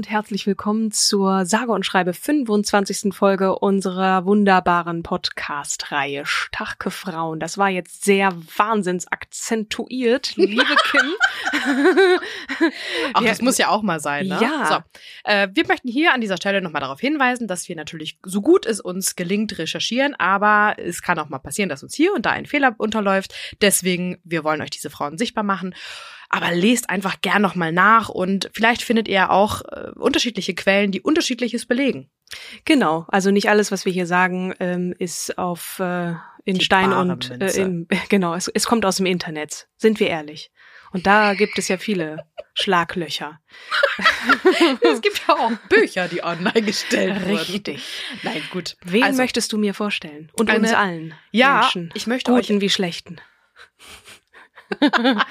Und herzlich willkommen zur sage und schreibe 25. Folge unserer wunderbaren Podcast-Reihe Starke Frauen. Das war jetzt sehr wahnsinns akzentuiert, liebe Kim. Ach, das muss ja auch mal sein, ne? Ja. So, äh, wir möchten hier an dieser Stelle nochmal darauf hinweisen, dass wir natürlich so gut es uns gelingt recherchieren, aber es kann auch mal passieren, dass uns hier und da ein Fehler unterläuft. Deswegen, wir wollen euch diese Frauen sichtbar machen. Aber lest einfach gern nochmal nach und vielleicht findet ihr auch äh, unterschiedliche Quellen, die unterschiedliches belegen. Genau, also nicht alles, was wir hier sagen, ähm, ist auf äh, in Die Stein und äh, im, genau, es, es kommt aus dem Internet. Sind wir ehrlich? Und da gibt es ja viele Schlaglöcher. es gibt ja auch Bücher, die online gestellt wurden. Richtig. Nein, gut. Wen Also, möchtest du mir vorstellen? Und Eine- uns allen Ja, Menschen, ich möchte guten wie schlechten.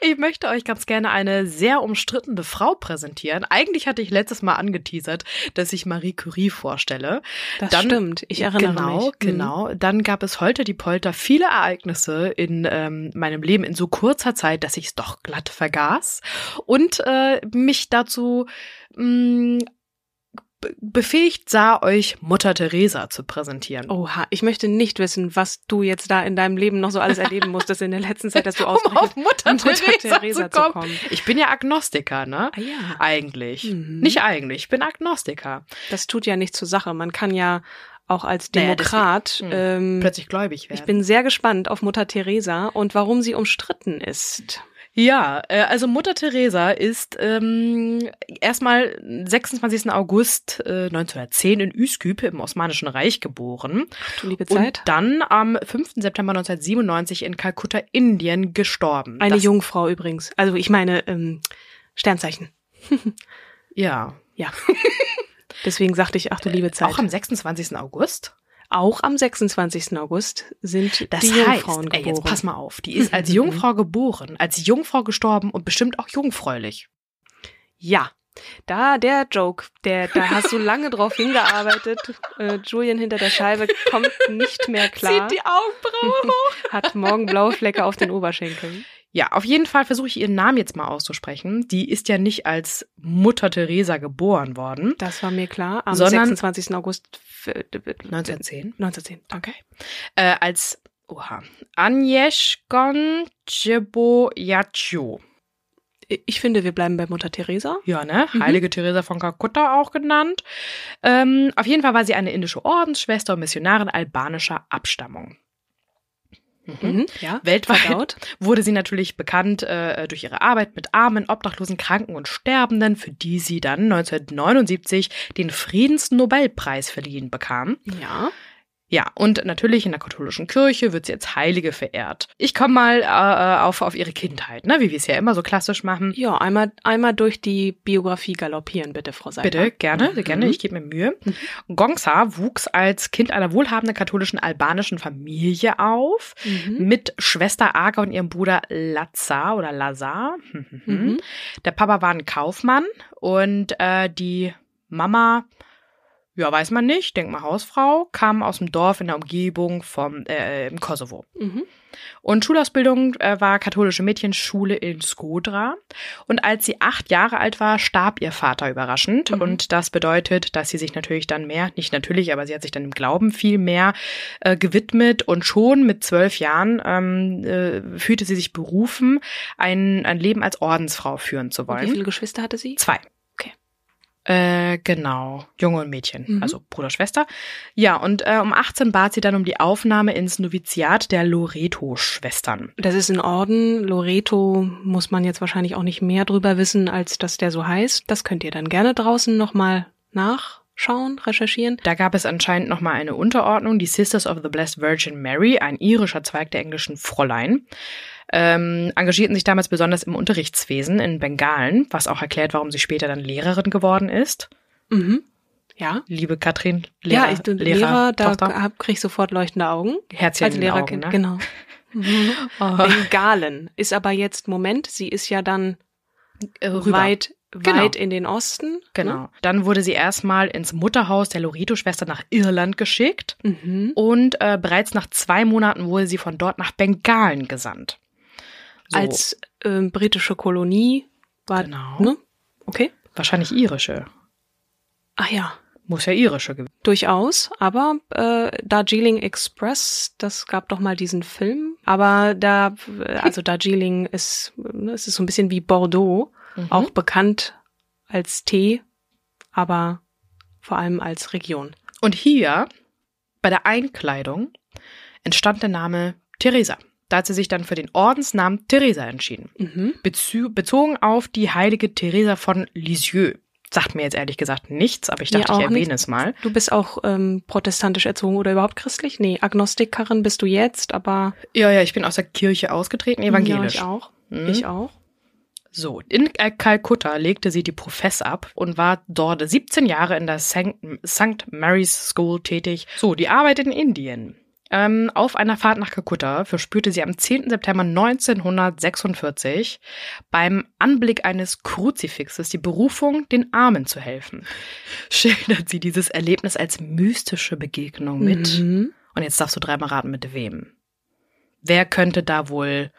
Ich möchte euch ganz gerne eine sehr umstrittene Frau präsentieren. Eigentlich hatte ich letztes Mal angeteasert, dass ich Marie Curie vorstelle. Das Dann- stimmt. Ich erinnere genau, mich. Mhm. Genau, Dann gab es heute die Polter viele Ereignisse in ähm, meinem Leben in so kurzer Zeit, dass ich es doch glatt vergaß und äh, mich dazu mh, be- befähigt sah, euch Mutter Teresa zu präsentieren. Oha, ich möchte nicht wissen, was du jetzt da in deinem Leben noch so alles erleben musstest in der letzten Zeit, dass du um auf Mutter, Mutter Teresa, Teresa zu zu kommen. kommen. Ich bin ja Agnostiker, ne? Ah ja. Eigentlich. Mhm. Nicht eigentlich, ich bin Agnostiker. Das tut ja nichts zur Sache. Man kann ja auch als Naja, Demokrat. deswegen- ähm, Plötzlich gläubig werden. ich bin sehr gespannt auf Mutter Teresa und warum sie umstritten ist. Ja, äh, also Mutter Teresa ist ähm, erstmal 26. August äh, 1910 in Üsküp im Osmanischen Reich geboren Du liebe und Zeit. dann am 5. September 1997 in Kalkutta, Indien gestorben. Eine das, Jungfrau übrigens. Also ich meine ähm, Sternzeichen. Ja. Ja. Deswegen sagte ich, ach du liebe Zeit. Auch am 26. August? Auch am 26. August sind Das die heißt, Jungfrauen ey, geboren. jetzt pass mal auf, die ist als Jungfrau geboren, als Jungfrau gestorben und bestimmt auch jungfräulich. Ja. Da der Joke, der da hast du lange drauf hingearbeitet. Äh, Julian hinter der Scheibe kommt nicht mehr klar. Zieht die Augenbrauen hoch. Hat morgen blaue Flecke auf den Oberschenkeln. Ja, auf jeden Fall versuche ich ihren Namen jetzt mal auszusprechen. Die ist ja nicht als Mutter Teresa geboren worden. Das war mir klar. Am Sondern- 26. August f- äh, 1910. 1910. Okay. Äh, als, oha, Agnieszkon Jebojaciu. Ich finde, wir bleiben bei Mutter Teresa. Ja, ne? Mhm. Heilige Teresa von Kalkutta auch genannt. Ähm, auf jeden Fall war sie eine indische Ordensschwester und Missionarin albanischer Abstammung. Mhm. Ja. Weltweit Verdaut. wurde sie natürlich bekannt äh, durch ihre Arbeit mit Armen, Obdachlosen, Kranken und Sterbenden, für die sie dann 1979 den Friedensnobelpreis verliehen bekam. Ja. Ja, und natürlich in der katholischen Kirche wird sie als Heilige verehrt. Ich komme mal äh, auf, auf ihre Kindheit, ne, wie wir es ja immer so klassisch machen. Ja, einmal, einmal durch die Biografie galoppieren, bitte, Frau Seiler. Bitte, gerne, Mhm. gerne, ich gebe mir Mühe. Gongsa wuchs als Kind einer wohlhabenden katholischen albanischen Familie auf, Mhm. mit Schwester Aga und ihrem Bruder Lazar oder Lazar. Mhm. Der Papa war ein Kaufmann und äh, die Mama, ja, weiß man nicht, denk mal Hausfrau, kam aus dem Dorf in der Umgebung vom äh, im Kosovo. Mhm. Und Schulausbildung äh, war katholische Mädchenschule in Skodra. Und als sie acht Jahre alt war, starb ihr Vater überraschend. Mhm. Und das bedeutet, dass sie sich natürlich dann mehr, nicht natürlich, aber sie hat sich dann im Glauben viel mehr äh, gewidmet. Und schon mit zwölf Jahren ähm, äh, fühlte sie sich berufen, ein, ein Leben als Ordensfrau führen zu Und wollen. wie viele Geschwister hatte sie? Zwei. Äh, genau. Junge und Mädchen. Mhm. Also Bruder, Schwester. Ja, und äh, um 18 bat sie dann um die Aufnahme ins Noviziat der Loreto-Schwestern. Das ist ein Orden. Loreto muss man jetzt wahrscheinlich auch nicht mehr drüber wissen, als dass der so heißt. Das könnt ihr dann gerne draußen nochmal nachschauen, recherchieren. Da gab es anscheinend nochmal eine Unterordnung, die Sisters of the Blessed Virgin Mary, ein irischer Zweig der englischen Fräulein. Ähm, engagierten sich damals besonders im Unterrichtswesen in Bengalen, was auch erklärt, warum sie später dann Lehrerin geworden ist. Mhm. Ja. Liebe Katrin, Lehrer, ja, ich, Lehrer, Lehrer da krieg ich sofort leuchtende Augen. Herzchen Als Lehrerkind, ne? genau. Mhm. Oh. Bengalen ist aber jetzt, Moment, sie ist ja dann Äh, rüber. weit, Genau. weit in den Osten. Genau. Dann wurde sie erstmal ins Mutterhaus der Loreto-Schwester nach Irland geschickt Ne? Mhm. und äh, bereits nach zwei Monaten wurde sie von dort nach Bengalen gesandt. So, Als ähm, britische Kolonie war, Genau. ne? Okay. wahrscheinlich irische. Ach ja, Muss ja irische gewesen. durchaus. Aber äh, Darjeeling Express, das gab doch mal diesen Film. Aber da, äh, also Darjeeling ist, ne, es ist so ein bisschen wie Bordeaux, Mhm. auch bekannt als Tee, aber vor allem als Region. Und hier, bei der Einkleidung, entstand der Name Theresa. Da hat sie sich dann für den Ordensnamen Theresa entschieden. Mhm. Bezogen auf die heilige Theresa von Lisieux. Sagt mir jetzt ehrlich gesagt nichts, aber ich dachte, ich auch erwähne nicht. es mal. Du bist auch ähm, protestantisch erzogen oder überhaupt christlich? Nee, Agnostikerin bist du jetzt, aber Ja, ja, ich bin aus der Kirche ausgetreten, evangelisch. Ja, ich auch. Mhm. Ich auch. So, in äh, Kalkutta legte sie die Profess ab und war dort 17 Jahre in der St. St. Mary's School tätig. So, die Arbeit in Indien. Ähm, auf einer Fahrt nach Kalkutta verspürte sie am 10. September 1946 beim Anblick eines Kruzifixes die Berufung, den Armen zu helfen. Schildert sie dieses Erlebnis als mystische Begegnung mit. Mhm. Und jetzt darfst du dreimal raten, mit wem. Wer könnte da wohl...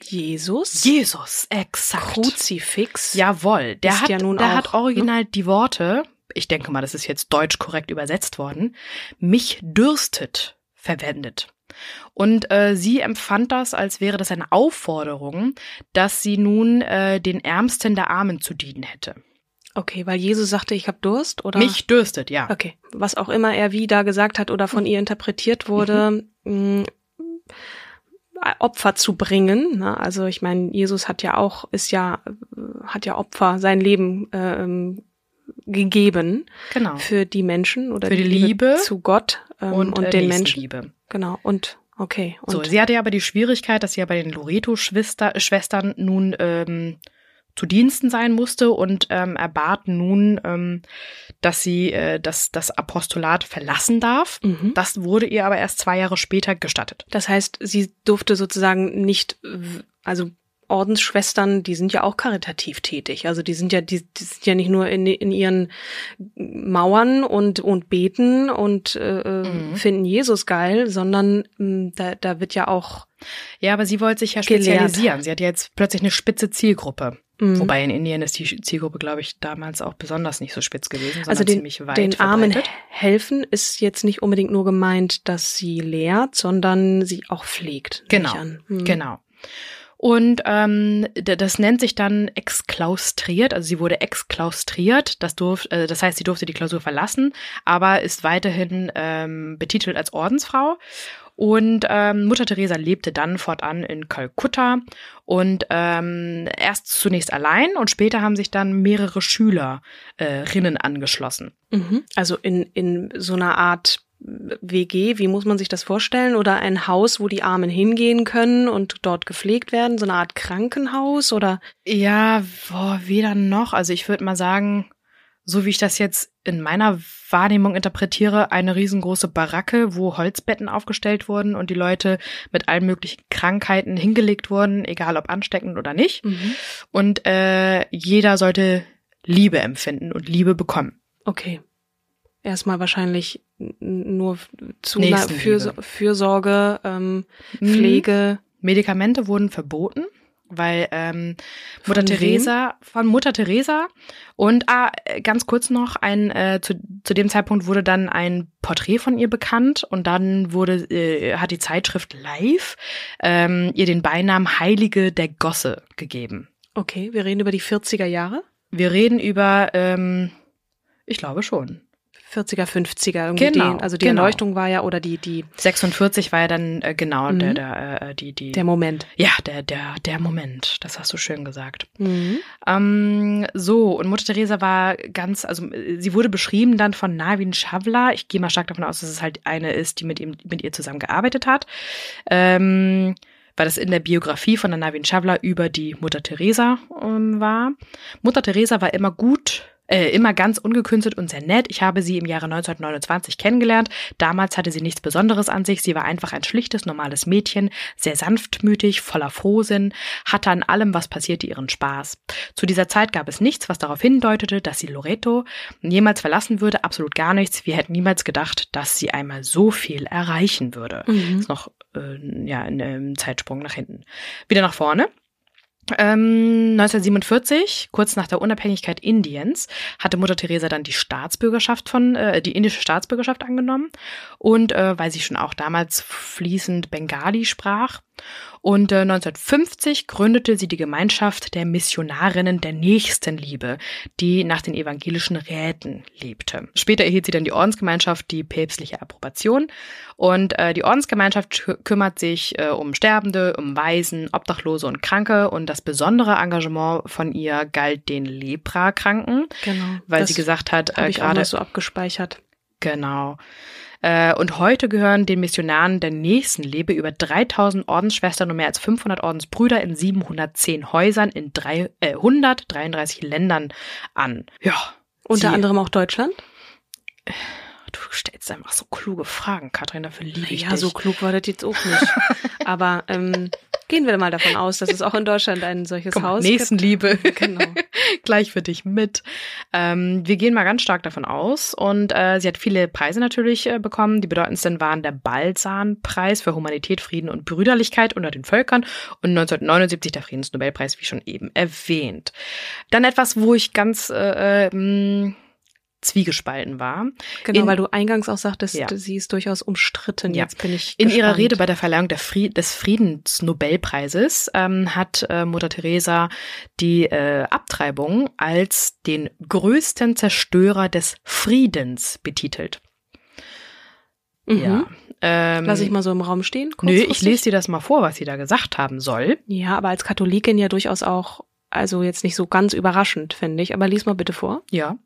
Jesus. Jesus, exakt. Kruzifix. Jawohl, der Ist hat, ja nun der hat original die Worte, ich denke mal, das ist jetzt deutsch korrekt übersetzt worden, mich dürstet verwendet. Und äh, sie empfand das, als wäre das eine Aufforderung, dass sie nun äh, den Ärmsten der Armen zu dienen hätte. Okay, weil Jesus sagte, ich habe Durst oder Mich dürstet, ja. Okay, was auch immer er wie da gesagt hat oder von ihr interpretiert wurde, mh, Opfer zu bringen. Ne? Also ich meine, Jesus hat ja auch, ist ja, äh, hat ja Opfer, sein Leben ähm, gegeben Genau. für die Menschen oder Für die Liebe zu Gott ähm, und, Und, äh, den Menschen. Nächstenliebe. Genau. Und okay. Und So, sie hatte ja aber die Schwierigkeit, dass sie ja bei den Loreto-Schwestern nun ähm, zu Diensten sein musste und ähm, erbat nun, ähm, dass sie äh, das, das Apostolat verlassen darf. mhm. Das wurde ihr aber erst zwei Jahre später gestattet. Das heißt, sie durfte sozusagen nicht, also Ordensschwestern, die sind ja auch karitativ tätig. Also die sind ja, die, die sind ja nicht nur in, in ihren Mauern und und beten und äh, Mhm. finden Jesus geil, sondern mh, da, da wird ja auch Ja, aber sie wollte sich ja Gelehrt. spezialisieren. Sie hat jetzt plötzlich eine spitze Zielgruppe. mh, Wobei in Indien ist die Zielgruppe, glaube ich, damals auch besonders nicht so spitz gewesen, sondern also den, ziemlich weit den Armen verbreitet. helfen ist jetzt nicht unbedingt nur gemeint, dass sie lehrt, sondern sie auch pflegt. Genau. Mhm. Genau. Und ähm, das nennt sich dann exklaustriert, also sie wurde exklaustriert, das, durf, äh, das heißt, sie durfte die Klausur verlassen, aber ist weiterhin ähm, betitelt als Ordensfrau. Und ähm, Mutter Teresa lebte dann fortan in Kalkutta und ähm, erst zunächst allein und später haben sich dann mehrere Schülerinnen angeschlossen. Mhm. Also in, in so einer Art WG, wie muss man sich das vorstellen? Oder ein Haus, wo die Armen hingehen können und dort gepflegt werden? So eine Art Krankenhaus oder? Ja, boah, weder noch. Also ich würde mal sagen, so wie ich das jetzt in meiner Wahrnehmung interpretiere, eine riesengroße Baracke, wo Holzbetten aufgestellt wurden und die Leute mit allen möglichen Krankheiten hingelegt wurden, egal ob ansteckend oder nicht. Und äh, jeder sollte Liebe empfinden und Liebe bekommen. Okay. Erstmal wahrscheinlich nur zu. Fürso Fürsorge, ähm, Mhm. Pflege. Medikamente wurden verboten, weil ähm, Mutter Von wem? Teresa von Mutter Teresa und ah, äh, ganz kurz noch ein äh, zu, zu dem Zeitpunkt wurde dann ein Porträt von ihr bekannt und dann wurde äh, hat die Zeitschrift Live ähm, ihr den Beinamen Heilige der Gosse gegeben. Okay, wir reden über die 40er Jahre. Wir reden über ähm, ich glaube schon 40er, 50er irgendwie. Genau, den, also die genau. Erleuchtung war ja oder die, die, 46 war ja dann äh, genau Mhm. der der äh, die die der Moment. ja der der der Moment. Das hast du schön gesagt. Mhm. Ähm, so, und Mutter Teresa war ganz, also äh, sie wurde beschrieben dann von Navin Shavla. Ich gehe mal stark davon aus, dass es halt eine ist, die mit ihm, mit ihr zusammen gearbeitet hat. Ähm, weil das in der Biografie von der Navin Shavla über die Mutter Teresa ähm, war. Mutter Teresa war immer gut, äh, immer ganz ungekünstelt und sehr nett. Ich habe sie im Jahre 1929 kennengelernt. Damals hatte sie nichts Besonderes an sich. Sie war einfach ein schlichtes, normales Mädchen, sehr sanftmütig, voller Frohsinn, hatte an allem, was passierte, ihren Spaß. Zu dieser Zeit gab es nichts, was darauf hindeutete, dass sie Loreto jemals verlassen würde. Absolut gar nichts. Wir hätten niemals gedacht, dass sie einmal so viel erreichen würde. Mhm. Ist noch äh, ja in einem Zeitsprung nach hinten. Wieder nach vorne. Ähm, 1947, kurz nach der Unabhängigkeit Indiens, hatte Mutter Teresa dann die Staatsbürgerschaft von äh, die indische Staatsbürgerschaft angenommen. Und äh, weil sie schon auch damals fließend Bengali sprach und äh, 1950 gründete sie die Gemeinschaft der Missionarinnen der Nächstenliebe, die nach den evangelischen Räten lebte. Später erhielt sie dann die Ordensgemeinschaft die päpstliche Approbation und äh, die Ordensgemeinschaft kü- kümmert sich äh, um Sterbende, um Waisen, Obdachlose und Kranke und das besondere Engagement von ihr galt den Leprakranken, Genau. weil sie gesagt hat, habe äh, gerade so abgespeichert. Genau. Äh, Und heute gehören den Missionaren der Nächstenliebe über 3000 Ordensschwestern und mehr als 500 Ordensbrüder in 710 Häusern in drei, äh, 133 Ländern an. Ja. Unter sie- anderem auch Deutschland. Du stellst einfach so kluge Fragen, Katrin, dafür liebe ich Ja, dich. so klug war das jetzt auch nicht. Aber ähm, gehen wir mal davon aus, dass es auch in Deutschland ein solches mal, Haus Nächstenliebe. gibt. Genau. Gleich für dich mit. Ähm, wir gehen mal ganz stark davon aus. Und äh, sie hat viele Preise natürlich äh, bekommen. Die bedeutendsten waren der Balzan-Preis für Humanität, Frieden und Brüderlichkeit unter den Völkern und 1979 der Friedensnobelpreis, wie schon eben erwähnt. Dann etwas, wo ich ganz äh, äh, mh, zwiegespalten war. Genau, In- weil du eingangs auch sagtest, Ja. sie ist durchaus umstritten. Ja. Jetzt bin ich In gespannt. ihrer Rede bei der Verleihung der Fried des Friedensnobelpreises ähm, hat äh, Mutter Teresa die äh, Abtreibung als den größten Zerstörer des Friedens betitelt. Mhm. Ja. Ähm, Lass ich mal so im Raum stehen. Nö, ich lese dir das mal vor, was sie da gesagt haben soll. Ja, aber als Katholikin ja durchaus auch, also jetzt nicht so ganz überraschend, finde ich. Aber lies mal bitte vor. Ja.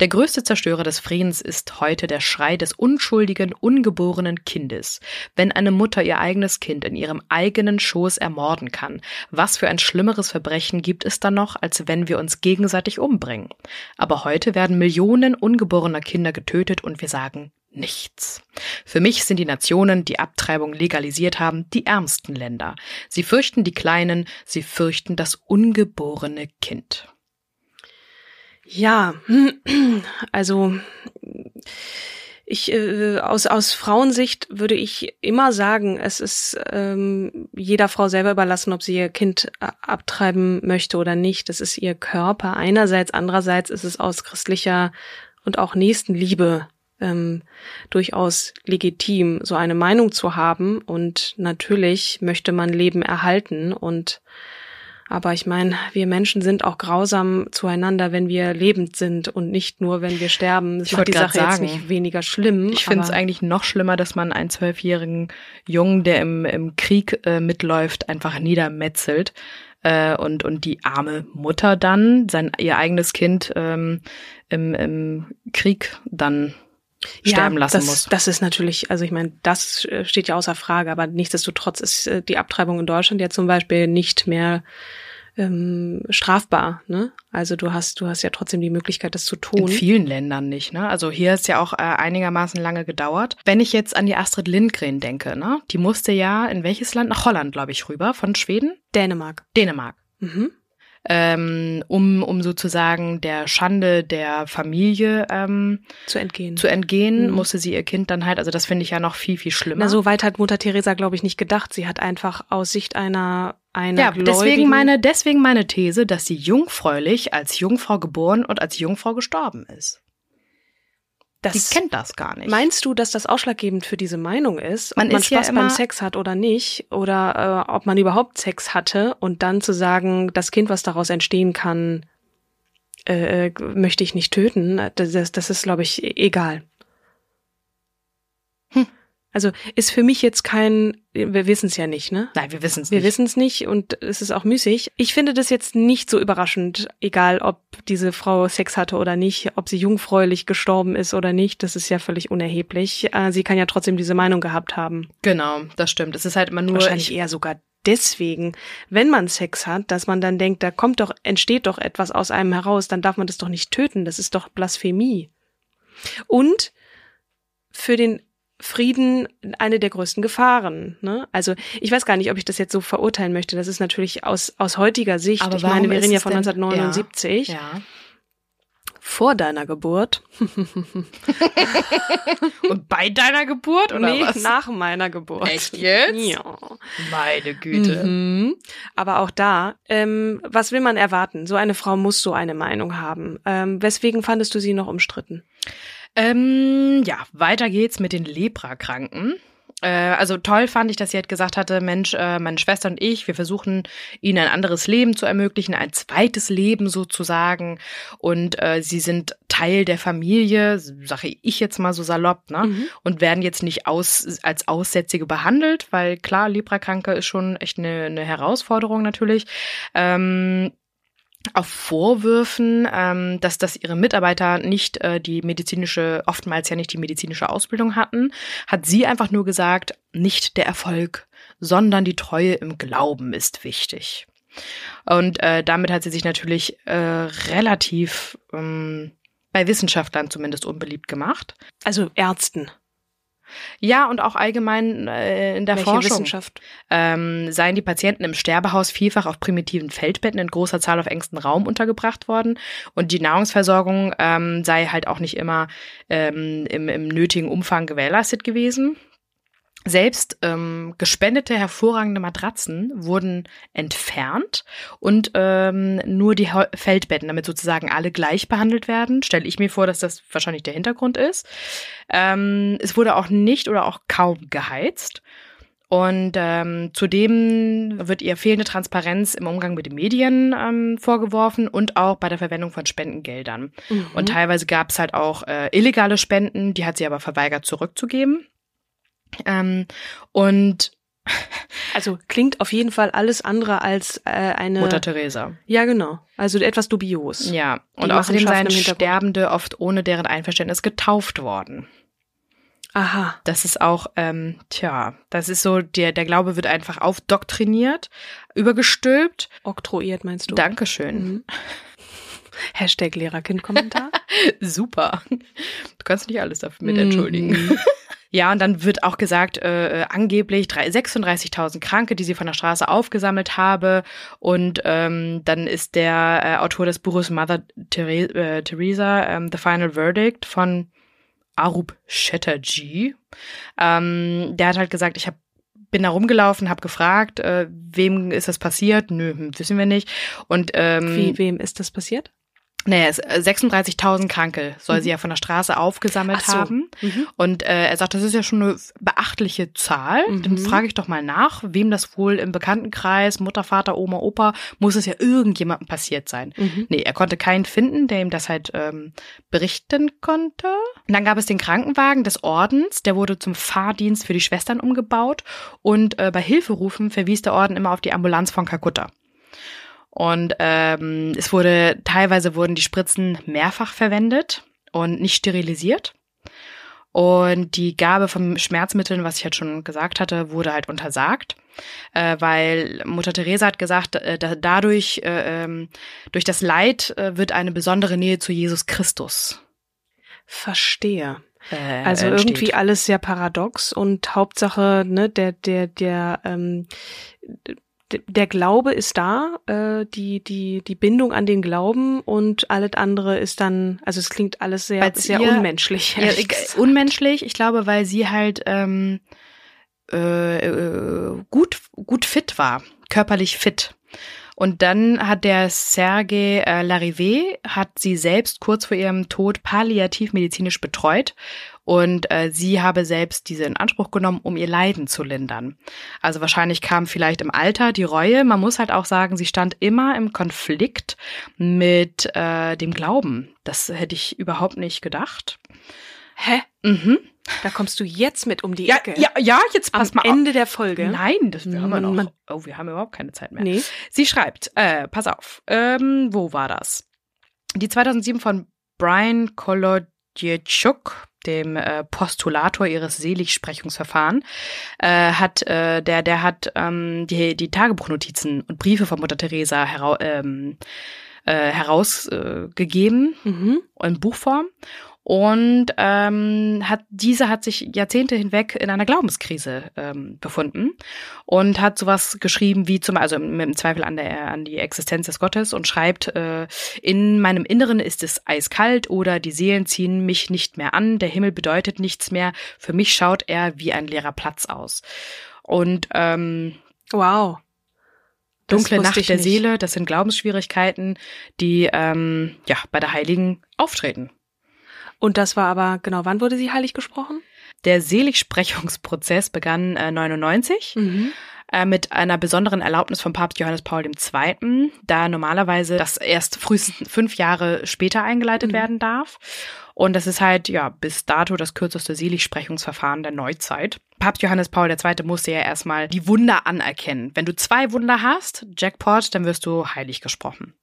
Der größte Zerstörer des Friedens ist heute der Schrei des unschuldigen, ungeborenen Kindes. Wenn eine Mutter ihr eigenes Kind in ihrem eigenen Schoß ermorden kann, was für ein schlimmeres Verbrechen gibt es dann noch, als wenn wir uns gegenseitig umbringen? Aber heute werden Millionen ungeborener Kinder getötet und wir sagen nichts. Für mich sind die Nationen, die Abtreibung legalisiert haben, die ärmsten Länder. Sie fürchten die Kleinen, sie fürchten das ungeborene Kind. Ja, also ich äh, aus aus Frauensicht würde ich immer sagen, es ist ähm, jeder Frau selber überlassen, ob sie ihr Kind a- abtreiben möchte oder nicht. Das ist ihr Körper einerseits, andererseits ist es aus christlicher und auch Nächstenliebe ähm, durchaus legitim, so eine Meinung zu haben. Und natürlich möchte man Leben erhalten und aber ich meine, wir Menschen sind auch grausam zueinander, wenn wir lebend sind und nicht nur, wenn wir sterben. Das Ich macht die Sache jetzt sagen, nicht weniger schlimm. Ich finde es eigentlich noch schlimmer, dass man einen zwölfjährigen Jungen, der im, im Krieg äh, mitläuft, einfach niedermetzelt. Äh, und, und die arme Mutter dann, sein ihr eigenes Kind ähm, im, im Krieg dann sterben lassen das, muss. Das ist natürlich, also ich meine, das äh, steht ja außer Frage, aber nichtsdestotrotz ist äh, die Abtreibung in Deutschland ja zum Beispiel nicht mehr ähm, strafbar. Ne? Also du hast, du hast ja trotzdem die Möglichkeit, das zu In tun. vielen Ländern nicht, ne? Also hier ist ja auch äh, einigermaßen lange gedauert. Wenn ich jetzt an die Astrid Lindgren denke, ne? Die musste ja in welches Land? Nach Holland, glaube ich, rüber, von Schweden? Dänemark. Dänemark. Mhm. Ähm, um, um sozusagen der Schande der Familie ähm, Zu entgehen. zu entgehen, Mhm. musste sie ihr Kind dann halt, also das finde ich ja noch viel, viel schlimmer. Na, so weit hat Mutter Teresa, glaube ich, nicht gedacht. Sie hat einfach aus Sicht einer, einer ja, Gläubigen, deswegen meine, deswegen meine These, dass sie jungfräulich als Jungfrau geboren und als Jungfrau gestorben ist. Das, Sie kennt das gar nicht. Meinst du, dass das ausschlaggebend für diese Meinung ist, ob Man man, ist ja Spaß immer- beim Sex hat oder nicht, oder äh, ob man überhaupt Sex hatte und dann zu sagen, das Kind, was daraus entstehen kann, äh, äh, möchte ich nicht töten, das, das, das ist, glaube ich, e- egal. Also ist für mich jetzt kein, wir wissen es ja nicht, ne? Nein, wir wissen es Wir nicht. wissen es nicht und es ist auch müßig. Ich finde das jetzt nicht so überraschend, egal ob diese Frau Sex hatte oder nicht, ob sie jungfräulich gestorben ist oder nicht, das ist ja völlig unerheblich. Äh, Sie kann ja trotzdem diese Meinung gehabt haben. Genau, das stimmt. Es ist halt immer nur Wahrscheinlich ich, eher sogar deswegen, wenn man Sex hat, dass man dann denkt, da kommt doch, entsteht doch etwas aus einem heraus, dann darf man das doch nicht töten. Das ist doch Blasphemie. Und für den Frieden eine der größten Gefahren. Ne? Also ich weiß gar nicht, ob ich das jetzt so verurteilen möchte. Das ist natürlich aus, aus heutiger Sicht. Aber ich meine, wir reden ja von denn- 1979, Ja. vor deiner Geburt. Und bei deiner Geburt oder nee, was? nach meiner Geburt. Echt jetzt? Ja. Meine Güte. Mhm. Aber auch da, ähm, was will man erwarten? So eine Frau muss so eine Meinung haben. Ähm, weswegen fandest du sie noch umstritten? Ähm, ja, weiter geht's mit den Leprakranken. Äh, also toll fand ich, dass sie halt gesagt hatte, Mensch, äh, meine Schwester und ich, wir versuchen ihnen ein anderes Leben zu ermöglichen, ein zweites Leben sozusagen. Und äh, sie sind Teil der Familie, sage ich jetzt mal so salopp, ne? Mhm. Und werden jetzt nicht aus, als Aussätzige behandelt, weil klar, Leprakranke ist schon echt eine, eine Herausforderung natürlich. Ähm, auf Vorwürfen, ähm, dass, dass ihre Mitarbeiter nicht äh, die medizinische, oftmals ja nicht die medizinische Ausbildung hatten, hat sie einfach nur gesagt, nicht der Erfolg, sondern die Treue im Glauben ist wichtig. Und äh, damit hat sie sich natürlich äh, relativ ähm, bei Wissenschaftlern zumindest unbeliebt gemacht. Also Ärzten. Ja, und auch allgemein äh, in der Welche Forschung. Wissenschaft? ähm, seien die Patienten im Sterbehaus vielfach auf primitiven Feldbetten in großer Zahl auf engstem Raum untergebracht worden und die Nahrungsversorgung ähm, sei halt auch nicht immer ähm, im, im nötigen Umfang gewährleistet gewesen. Selbst ähm, gespendete hervorragende Matratzen wurden entfernt und ähm, nur die Hau- Feldbetten, damit sozusagen alle gleich behandelt werden, stelle ich mir vor, dass das wahrscheinlich der Hintergrund ist. Ähm, es wurde auch nicht oder auch kaum geheizt. Und ähm, zudem wird ihr fehlende Transparenz im Umgang mit den Medien ähm, vorgeworfen und auch bei der Verwendung von Spendengeldern. Mhm. Und teilweise gab es halt auch äh, illegale Spenden, die hat sie aber verweigert zurückzugeben. Ähm, und also klingt auf jeden Fall alles andere als äh, eine. Mutter Teresa. Ja, genau. Also etwas dubios. Ja. Und außerdem seien. Sterbende oft ohne deren Einverständnis getauft worden. Aha. Das ist auch, ähm, tja, das ist so, der, der Glaube wird einfach aufdoktriniert, übergestülpt. Oktroyiert meinst du? Dankeschön. Mhm. Hashtag Lehrerkind-Kommentar. Super. Du kannst nicht alles dafür mit Mhm. Ja, und dann wird auch gesagt, äh, äh, angeblich drei- 36.000 Kranke, die sie von der Straße aufgesammelt habe. Und ähm, dann ist der äh, Autor des Buches Mother Ther äh, Teresa, ähm, The Final Verdict von Arup Chatterjee. Ähm, der hat halt gesagt, ich hab, bin da rumgelaufen, habe gefragt, äh, wem ist das passiert? Nö, hm, wissen wir nicht. Und ähm, Wie, wem ist das passiert? Naja, es- äh, 36.000 Kranke soll sie ja von der Straße aufgesammelt so. haben. Mhm. Und äh, er sagt, das ist ja schon eine beachtliche Zahl. Dann Mhm. frage ich doch mal nach, wem das wohl im Bekanntenkreis, Mutter, Vater, Oma, Opa, muss es ja irgendjemandem passiert sein. Mhm. Nee, er konnte keinen finden, der ihm das halt ähm, berichten konnte. Und dann gab es den Krankenwagen des Ordens, der wurde zum Fahrdienst für die Schwestern umgebaut. Und äh, bei Hilferufen verwies der Orden immer auf die Ambulanz von Kalkutta. Und ähm, es wurde, teilweise wurden die Spritzen mehrfach verwendet und nicht sterilisiert. Und die Gabe von Schmerzmitteln, was ich halt schon gesagt hatte, wurde halt untersagt, äh, weil Mutter Teresa hat gesagt, äh, da, dadurch, äh, ähm, durch das Leid äh, wird eine besondere Nähe zu Jesus Christus. Verstehe. Äh, Also entsteht. irgendwie alles sehr paradox und Hauptsache, ne, der, der, der, ähm, der Glaube ist da, äh, die, die, die Bindung an den Glauben und alles andere ist dann, also es klingt alles sehr, Weil's sehr ihr- unmenschlich. Ja, ich- unmenschlich, ich glaube, weil sie halt ähm, äh, äh, gut, gut fit war, körperlich fit. Und dann hat der Sergei äh, Larivé hat sie selbst kurz vor ihrem Tod palliativ medizinisch betreut und äh, sie habe selbst diese in Anspruch genommen, um ihr Leiden zu lindern. Also wahrscheinlich kam vielleicht im Alter die Reue. Man muss halt auch sagen, sie stand immer im Konflikt mit äh, dem Glauben. Das hätte ich überhaupt nicht gedacht. Hä? Mhm. Da kommst du jetzt mit um die Ja, Ecke. ja, ja, jetzt Am pass mal Ende der Folge. auf. Nein, das wir haben wir noch. Oh, wir haben überhaupt keine Zeit mehr. Nee. Sie schreibt, äh, pass auf, ähm, wo war das? Die 2007 von Brian Kolodjechuk, dem äh, Postulator ihres Seligsprechungsverfahren, äh, hat, äh, der, der hat ähm, die, die Tagebuchnotizen und Briefe von Mutter Teresa herau ähm, äh, herausgegeben äh, Mhm. in Buchform. Und ähm, hat, diese hat sich Jahrzehnte hinweg in einer Glaubenskrise ähm, befunden und hat sowas geschrieben wie zum, also mit dem Zweifel an, der, an die Existenz des Gottes und schreibt, äh, in meinem Inneren ist es eiskalt oder die Seelen ziehen mich nicht mehr an, der Himmel bedeutet nichts mehr, für mich schaut er wie ein leerer Platz aus. Und ähm, Wow. Dunkle Nacht der nicht. Seele, das sind Glaubensschwierigkeiten, die ähm, ja bei der Heiligen auftreten. Und das war aber, genau, wann wurde sie heilig gesprochen? Der Seligsprechungsprozess begann äh, 99 Mhm. äh, mit einer besonderen Erlaubnis von Papst Johannes Paul II., da normalerweise das erst frühestens fünf Jahre später eingeleitet Mhm. werden darf. Und das ist halt ja bis dato das kürzeste Seligsprechungsverfahren der Neuzeit. Papst Johannes Paul II. musste ja erstmal die Wunder anerkennen. Wenn du zwei Wunder hast, Jackpot, dann wirst du heilig gesprochen.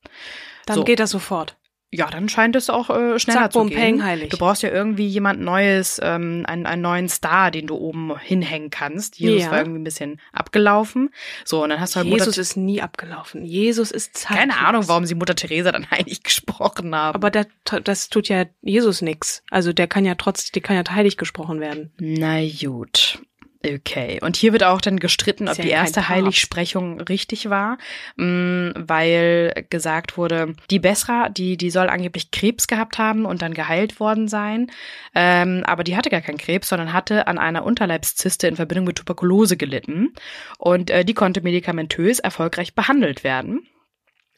Dann So. geht das sofort. Ja, dann scheint es auch äh, schneller Zack, zu bum, gehen. peng, heilig. Du brauchst ja irgendwie jemand Neues, ähm, einen, einen neuen Star, den du oben hinhängen kannst. Jesus Ja. war irgendwie ein bisschen abgelaufen. So, und dann hast du halt Jesus Mutter, ist nie abgelaufen. Jesus ist zeitlos. keine Ahnung, warum sie Mutter Teresa dann heilig gesprochen haben. Aber das, das tut ja Jesus nix. Also der kann ja trotz, die kann ja heilig gesprochen werden. Na gut. Okay. Und hier wird auch dann gestritten, ob ja die erste. Heiligsprechung richtig war, mh, weil gesagt wurde, die Besra, die, die soll angeblich Krebs gehabt haben und dann geheilt worden sein. Ähm, aber die hatte gar keinen Krebs, sondern hatte an einer Unterleibszyste in Verbindung mit Tuberkulose gelitten. Und äh, die konnte medikamentös erfolgreich behandelt werden.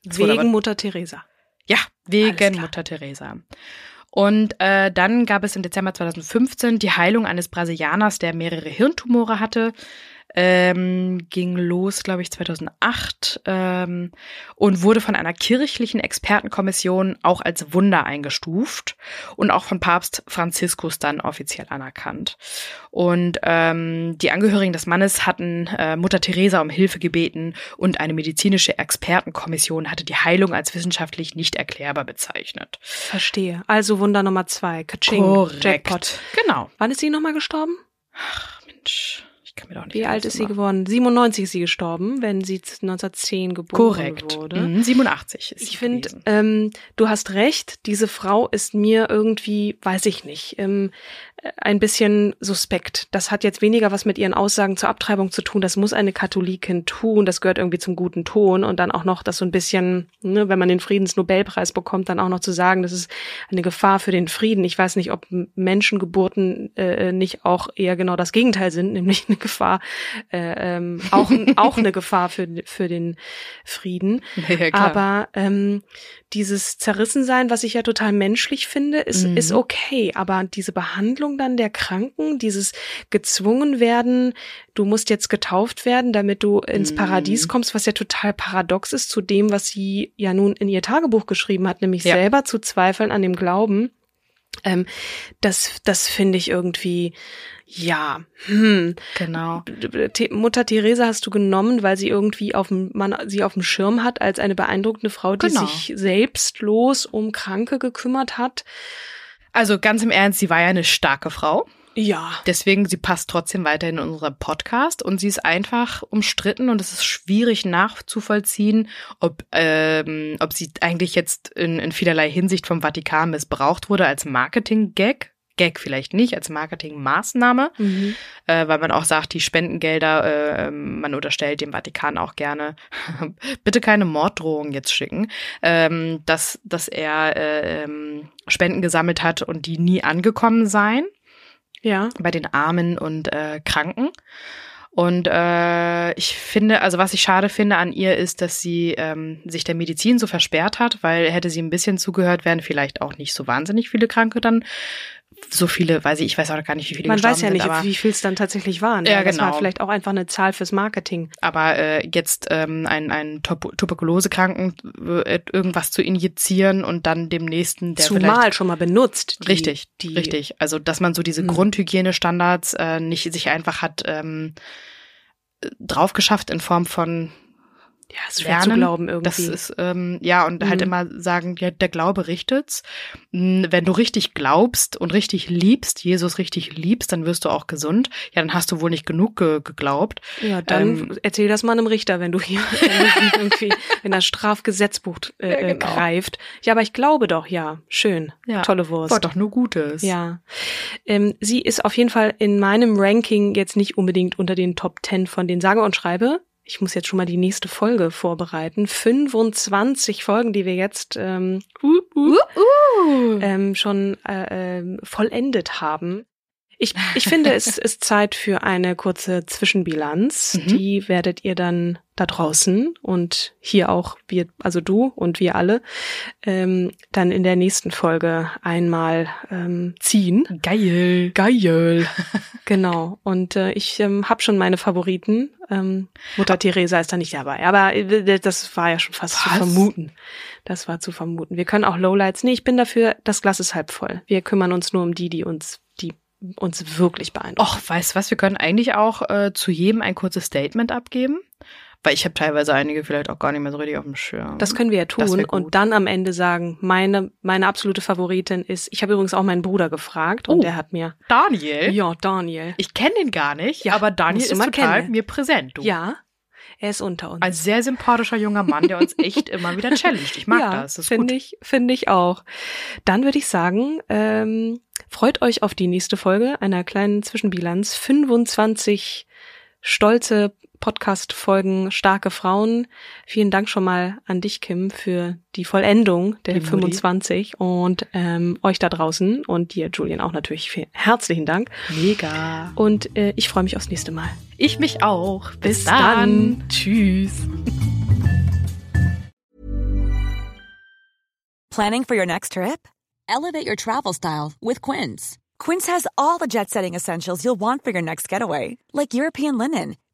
Das Wegen Mutter Teresa. Ja, wegen. Mutter Teresa. Und äh, dann gab es im Dezember 2015 die Heilung eines Brasilianers, der mehrere Hirntumore hatte. Ähm, ging los, glaube ich, 2008 ähm, und wurde von einer kirchlichen Expertenkommission auch als Wunder eingestuft und auch von Papst Franziskus dann offiziell anerkannt. Und ähm, die Angehörigen des Mannes hatten äh, Mutter Teresa um Hilfe gebeten und eine medizinische Expertenkommission hatte die Heilung als wissenschaftlich nicht erklärbar bezeichnet. Verstehe. Also Wunder Nummer zwei. Kaching. Korrekt. Jackpot. Genau. Wann ist sie nochmal gestorben? Ach Mensch, kann mir doch nicht Wie alt ist sie geworden? 97 ist sie gestorben, wenn sie 1910 geboren Korrekt. wurde. Mhm, 87 ist sie Ich finde, ähm, du hast recht, diese Frau ist mir irgendwie, weiß ich nicht, ähm, äh, ein bisschen suspekt. Das hat jetzt weniger was mit ihren Aussagen zur Abtreibung zu tun. Das muss eine Katholikin tun. Das gehört irgendwie zum guten Ton. Und dann auch noch das so ein bisschen, ne, wenn man den Friedensnobelpreis bekommt, dann auch noch zu sagen, das ist eine Gefahr für den Frieden. Ich weiß nicht, ob Menschengeburten äh, nicht auch eher genau das Gegenteil sind, nämlich eine Gefahr, äh, ähm, auch, auch eine Gefahr für, für den Frieden. Ja. Aber ähm, dieses Zerrissensein, was ich ja total menschlich finde, ist, Mhm. ist okay. Aber diese Behandlung dann der Kranken, dieses gezwungen werden, du musst jetzt getauft werden, damit du ins Mhm. Paradies kommst, was ja total paradox ist zu dem, was sie ja nun in ihr Tagebuch geschrieben hat, nämlich Ja. selber zu zweifeln an dem Glauben. Ähm, das, das finde ich irgendwie, ja, hm. genau. Mutter Theresa hast du genommen, weil sie irgendwie auf dem, man sie auf dem Schirm hat als eine beeindruckende Frau, die Genau. sich selbstlos um Kranke gekümmert hat. Also ganz im Ernst, sie war ja eine starke Frau. Ja. Deswegen, sie passt trotzdem weiter in unseren Podcast und sie ist einfach umstritten und es ist schwierig nachzuvollziehen, ob, ähm, ob sie eigentlich jetzt in, in vielerlei Hinsicht vom Vatikan missbraucht wurde als Marketing-Gag Gag vielleicht nicht, als Marketingmaßnahme, Mhm. äh, weil man auch sagt, die Spendengelder, äh, man unterstellt dem Vatikan auch gerne, bitte keine Morddrohungen jetzt schicken, ähm, dass, dass er äh, ähm, Spenden gesammelt hat und die nie angekommen seien Ja. bei den Armen und äh, Kranken. Und äh, ich finde, also was ich schade finde an ihr ist, dass sie ähm, sich der Medizin so versperrt hat, weil hätte sie ein bisschen zugehört, wären vielleicht auch nicht so wahnsinnig viele Kranke dann. So viele, weiß ich, ich weiß auch gar nicht, wie viele Man weiß ja nicht, sind, aber, wie viel es dann tatsächlich waren. Ja, Das war genau. vielleicht auch einfach eine Zahl fürs Marketing. aber äh, jetzt ähm, einen, einen Tuber- Tuberkulosekranken äh, irgendwas zu injizieren und dann dem nächsten, der vielleicht Zumal schon mal benutzt. Die, Richtig, die, richtig. Also, dass man so diese Hm. Grundhygienestandards äh, nicht sich einfach hat ähm, drauf geschafft in Form von Ja, ist schwer zu Lernen. glauben irgendwie. das ist ähm, ja und halt Mhm. immer sagen, ja, der Glaube richtet's. Mm, Wenn du richtig glaubst und richtig liebst, Jesus richtig liebst, dann wirst du auch gesund. Ja, dann hast du wohl nicht genug ge geglaubt. ja, dann ähm, erzähl das mal einem Richter, wenn du hier irgendwie, wenn das Strafgesetzbuch äh, Ja, äh, genau. greift. Ja, aber ich glaube doch, ja. Schön. Ja. Tolle Wurst. War doch nur Gutes. Ja. Ähm, sie ist auf jeden Fall in meinem Ranking jetzt nicht unbedingt unter den Top 10 von den sage und schreibe. Ich muss jetzt schon mal die nächste Folge vorbereiten. 25 Folgen, die wir jetzt ähm, uh, uh, Uh. ähm, schon äh, ähm, vollendet haben. Ich, ich finde, es ist Zeit für eine kurze Zwischenbilanz. Mhm. Die werdet ihr dann da draußen und hier auch wir, also du und wir alle, ähm, dann in der nächsten Folge einmal ähm, ziehen. Geil. Geil. genau. Und äh, ich ähm, habe schon meine Favoriten. Ähm, Mutter Teresa ist da nicht dabei. Aber äh, das war ja schon fast zu Was? vermuten. Das war zu vermuten. Wir können auch Lowlights. Nee, ich bin dafür, das Glas ist halb voll. Wir kümmern uns nur um die, die uns, uns wirklich beeindrucken. Och, weißt du was, wir können eigentlich auch äh, zu jedem ein kurzes Statement abgeben. Weil ich habe teilweise einige vielleicht auch gar nicht mehr so richtig auf dem Schirm. Das können wir ja tun und dann am Ende sagen, meine, meine absolute Favoritin ist, ich habe übrigens auch meinen Bruder gefragt und Oh. der hat mir, Daniel. ja, Daniel. Ich kenne den gar nicht, Ja, aber Daniel ist total kennen. mir präsent. Du. Ja, er ist unter uns. Ein sehr sympathischer junger Mann, der uns echt immer wieder challenged. Ich mag ja, das. Das finde ich, finde ich auch. Dann würde ich sagen, ähm, freut euch auf die nächste Folge einer kleinen Zwischenbilanz. 25 stolze Podcast-Folgen, starke Frauen. Vielen Dank schon mal an dich, Kim, für die Vollendung der Die Mutti. 25 und ähm, euch da draußen und dir, Julian, auch natürlich vielen herzlichen Dank. Mega. Und äh, ich freue mich aufs nächste Mal. Ich mich auch. Bis, Bis dann. dann. Tschüss. Planning for your next trip? Elevate your travel style with Quince. Quince has all the jet setting essentials you'll want for your next getaway, like European linen,